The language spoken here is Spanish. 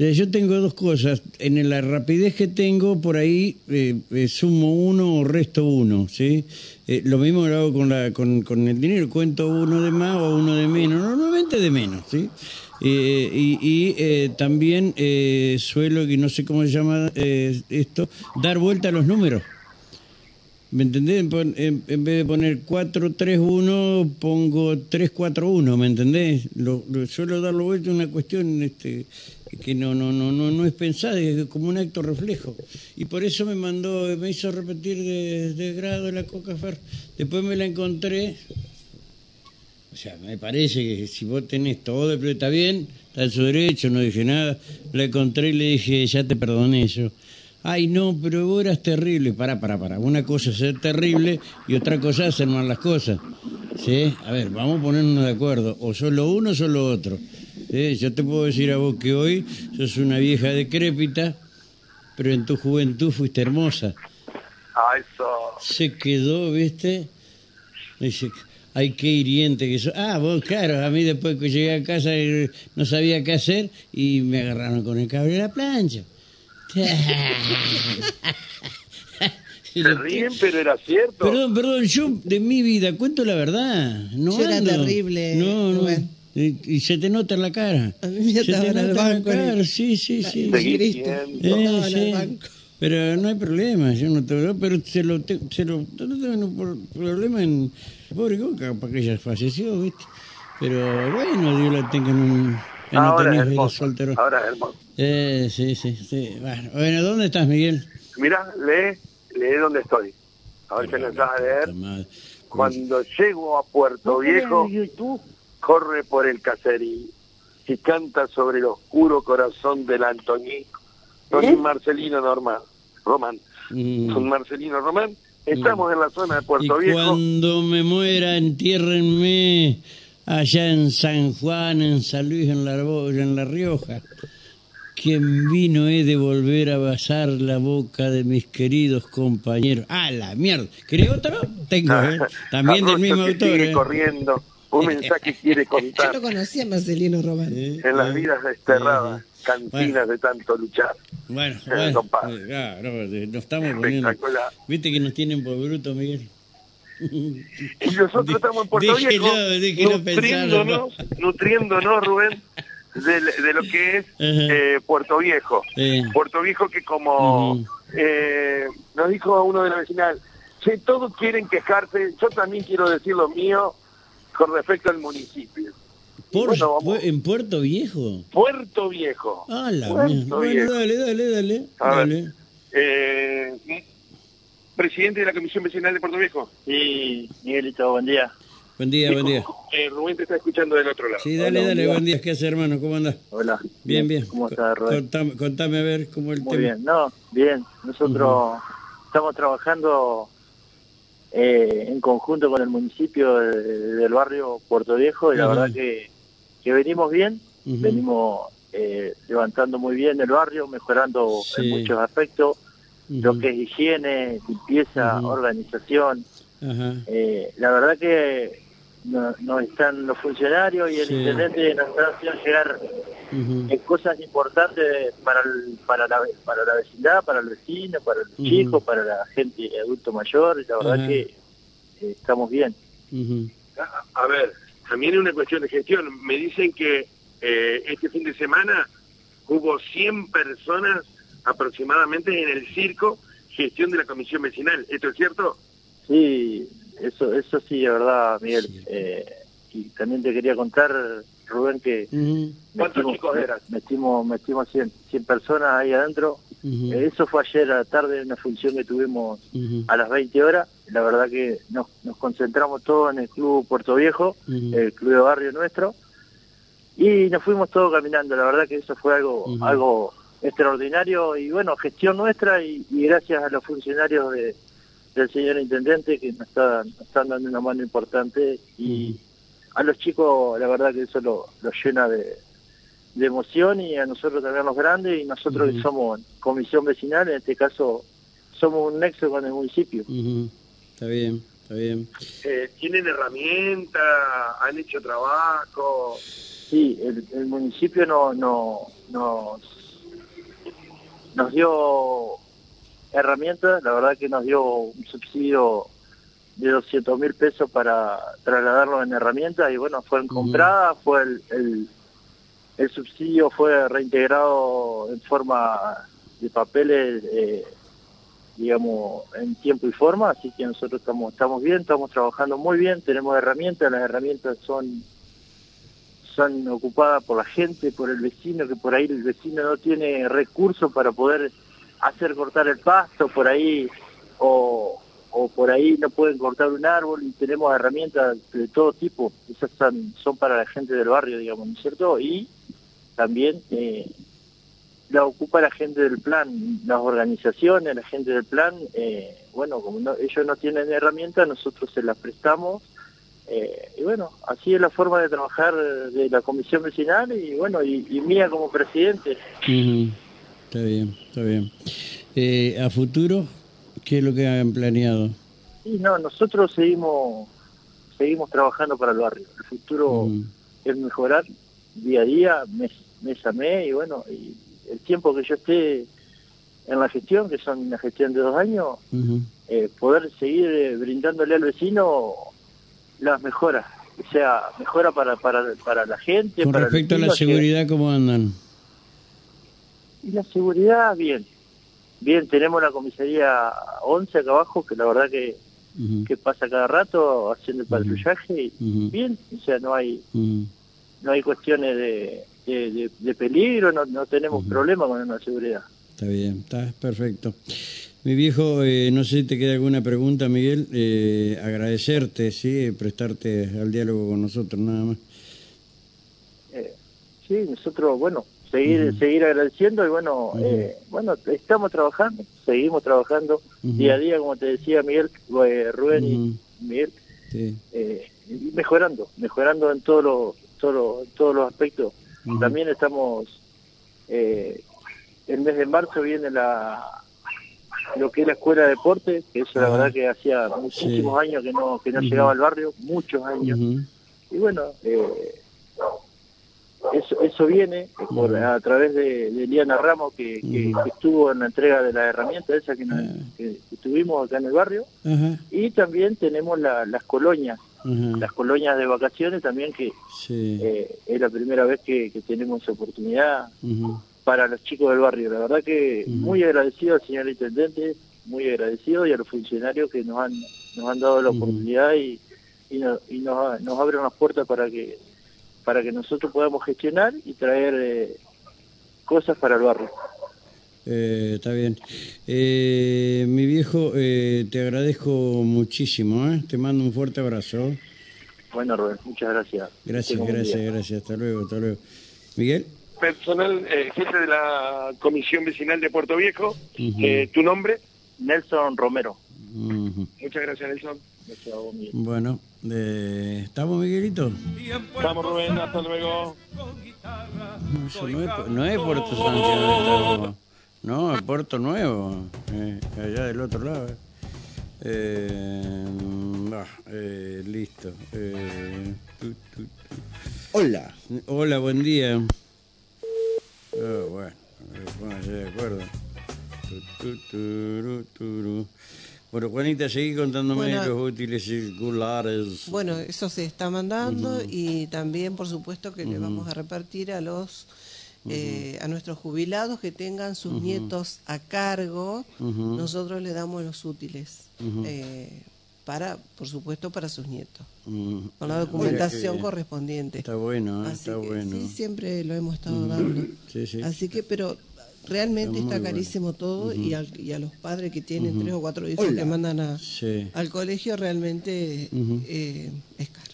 Eh, Yo tengo dos cosas. En la rapidez que tengo, por ahí eh, eh, sumo uno o resto uno, ¿sí? Lo mismo lo hago con, la, con, con el dinero. Cuento uno de más o uno de menos. Normalmente de menos, ¿sí? Y y también suelo, que no sé cómo se llama esto, dar vuelta a los números. ¿Me entendés? En, vez de poner 431, pongo 341, ¿me entendés? Lo- suelo darlo vuelta a una cuestión este, que no, no, no, no, no es pensada, es como un acto reflejo. Y por eso me mandó, me hizo repetir de, grado la Coca Fer. Después me la encontré. O sea, me parece que si vos tenés todo, pero está bien, está en su derecho, no dije nada. La encontré y le dije, ya te perdoné yo. Ay, no, pero vos eras terrible. Pará, pará, pará. Una cosa es ser terrible y otra cosa es hacer mal las cosas. ¿Sí? A ver, vamos a ponernos de acuerdo. O solo uno o solo otro. ¿Sí? Yo te puedo decir a vos que hoy sos una vieja decrépita, pero en tu juventud fuiste hermosa. Ah, eso. Se quedó, ¿viste? Dice, ay, qué hiriente que sos. Ah, vos, claro, a mí después que llegué a casa eh, no sabía qué hacer y me agarraron con el cable de la plancha. Se ríen, pero era cierto. Perdón, perdón, yo de mi vida cuento la verdad. No Yo era terrible, No, no. Y, y se te nota en la cara. A mí me se te nota en banco la en el- cara, sí, sí, sí. Cristo. Eh, sí. banco. Pero no hay problema, yo no te pero se lo, te- se lo, no tengo por- problema en pobre Coca, para que ella falleció, ¿viste? Pero bueno, Dios la tenga en un en Ahora es hermoso. soltero. Ahora es hermoso. Eh, sí, sí, sí. Bueno, bueno, ¿dónde estás, Miguel? Mirá, lee, lee dónde estoy. A ver si me vas a leer. Cuando llego a Puerto Viejo, corre por el caserío y canta sobre el oscuro corazón del Antoní. Don Marcelino Norman, Román. Mm. Don Marcelino Román. Estamos en la zona de Puerto y Viejo. cuando me muera, entiérrenme allá en San Juan, en San Luis, en La, en la Rioja. Quien vino he de volver a besar la boca de mis queridos compañeros. ¡Ah, la mierda! ¿Querés otro? Tengo, ¿eh? También del mismo que autor, sigue ¿eh? corriendo. Un mensaje quiere Yo contar no conocía a Marcelino Román. Sí, en las vidas desterradas, cantinas de tanto luchar. Bueno, Eh, bueno. eh, claro, eh, nos estamos poniendo... ¿Viste que nos tienen por bruto, Miguel? Y nosotros estamos en Puerto Déjelo, Viejo déjelo nutriéndonos, nutriéndonos, Rubén, de, de lo que es Ajá. eh, Puerto Viejo. Sí. Puerto Viejo que como Ujú. eh, nos dijo uno de la vecinal, si todos quieren quejarse, yo también quiero decir lo mío con respecto al municipio. Por- Bueno, ¿En Puerto Viejo? Puerto Viejo. Ah, la Puerto mierda. Bueno, Viejo. dale, dale, dale. A ver. dale. Eh, presidente de la Comisión Vecinal de Puerto Viejo. Sí, Miguelito, buen día. Buen día, buen día. Eh, Rubén te está escuchando del otro lado. Sí, dale, Hola, dale, buen buen día. ¿Qué haces, hermano? ¿Cómo andás? Hola. Bien, bien. ¿Cómo estás, Rubén? Contame, contame a ver cómo el Muy tema. bien. No, bien. Nosotros estamos trabajando eh, en conjunto con el municipio de- del barrio Puerto Viejo y la verdad que, que venimos bien, venimos eh, levantando muy bien el barrio, mejorando Sí. en muchos aspectos, lo que es higiene, limpieza, organización. Eh, la verdad que no, no están los funcionarios y el Sí. intendente nos está haciendo llegar Ujú. eh, cosas importantes para el, para la para la vecindad, para el vecino, para los Ujú. chicos, para la gente adulto mayor, y la verdad que eh, estamos bien. A ver, también es una cuestión de gestión. Me dicen que eh, este fin de semana hubo 100 personas aproximadamente en el circo, gestión de la comisión vecinal. ¿Esto es cierto? Sí, eso eso sí, de verdad, Miguel. Sí. Eh, y también te quería contar, Rubén, que. ¿Cuántos metimos- chicos eran? Metimos, metimos 100, 100 personas ahí adentro. Eh, Eso fue ayer a la tarde en una función que tuvimos a las 20 horas. La verdad que nos, nos concentramos todos en el Club Puerto Viejo, el club de barrio nuestro, y nos fuimos todos caminando. La verdad que eso fue algo algo extraordinario y bueno, gestión nuestra y, y gracias a los funcionarios de, del señor intendente que nos, está- nos están dando una mano importante y a los chicos la verdad que eso lo, lo llena de, de emoción y a nosotros también los grandes y nosotros que somos comisión vecinal, en este caso somos un nexo con el municipio. Ujú. Está bien, está bien. Eh, ¿Tienen herramientas? ¿Han hecho trabajo? Sí, el, el municipio no, no, nos, nos dio herramientas, la verdad que nos dio un subsidio de 200 mil pesos para trasladarlo en herramientas y bueno, fueron compradas, fue el, el, el, subsidio fue reintegrado en forma de papeles, eh, digamos, en tiempo y forma, así que nosotros estamos, estamos bien, estamos trabajando muy bien, tenemos herramientas, las herramientas son son ocupadas por la gente, por el vecino, que por ahí el vecino no tiene recursos para poder hacer cortar el pasto, por ahí, o, o por ahí no pueden cortar un árbol y tenemos herramientas de todo tipo, esas son, son para la gente del barrio, digamos, ¿no es cierto? Y también eh, la ocupa la gente del plan, las organizaciones, la gente del plan, eh, bueno, como ellos no tienen herramientas, nosotros se las prestamos, eh, y bueno, así es la forma de trabajar de la comisión vecinal y bueno, y, mía como presidente. Está bien, está bien. Eh, ¿A futuro qué es lo que han planeado? Sí, no, nosotros seguimos seguimos trabajando para el barrio. El futuro es mejorar día a día, mes, mes a mes y bueno, y el tiempo que yo esté en la gestión, que son una gestión de dos años, eh, poder seguir eh, brindándole al vecino las mejoras, o sea, mejora para, para, para la gente. Con respecto a la seguridad, ¿cómo andan? Y la seguridad, bien. Bien, tenemos la comisaría 11 acá abajo, que la verdad que, que pasa cada rato haciendo el patrullaje, y bien, o sea, no hay, no hay cuestiones de de, peligro, no, no tenemos problema con la seguridad. Está bien, está perfecto. Mi viejo, eh, no sé si te queda alguna pregunta, Miguel. Eh, agradecerte, sí, prestarte al diálogo con nosotros, nada más. Eh, sí, nosotros, bueno, seguir seguir agradeciendo y bueno, bueno, estamos trabajando, seguimos trabajando día a día, como te decía Miguel, Rubén y Miguel, mejorando, mejorando en todos los todo, todos los aspectos. También estamos, eh, el mes de marzo viene la lo que es la escuela de deporte, que eso la verdad que hacía muchísimos años que no que no llegaba al barrio, muchos años. Y bueno, eh, eso, eso viene por, a través de, de Eliana Ramos, que, que, estuvo en la entrega de la herramienta esa que, que, tuvimos acá en el barrio. Y también tenemos las colonias, las colonias de vacaciones también, que eh, es la primera vez que, tenemos esa oportunidad para los chicos del barrio. La verdad que muy agradecido al señor intendente, muy agradecido y a los funcionarios que nos han, nos han dado la oportunidad y, y, y nos, nos abren las puertas para que para que nosotros podamos gestionar y traer eh, cosas para el barrio. Eh, está bien. Eh, mi viejo, eh, te agradezco muchísimo, ¿eh? te mando un fuerte abrazo. Bueno, Rubén, muchas gracias. Gracias, gracias, gracias. Hasta luego, hasta luego. Miguel. Personal, jefe de la Comisión Vecinal de Puerto Viejo. ¿Tu nombre? Nelson Romero. Muchas gracias, Nelson. Bueno, ¿estamos, Miguelito? Estamos, Rubén. Hasta luego. No, es, Puerto Santiago. No, es Puerto Nuevo, eh, allá del otro lado. Eh. Eh, listo. Hola. Hola, buen día. Oh, bueno, pónganse de acuerdo. Bueno, Juanita, seguí contándome los útiles circulares. Bueno, eso se está mandando y también, por supuesto, que le vamos a repartir a los eh, a nuestros jubilados que tengan sus nietos a cargo, nosotros le damos los útiles. Eh, para, por supuesto, para sus nietos, con la documentación correspondiente. Está bueno, ¿eh? está bueno. Sí, siempre lo hemos estado dando. Así que, pero realmente está, carísimo todo y, a los padres que tienen tres o cuatro hijos que mandan a, al colegio realmente es caro.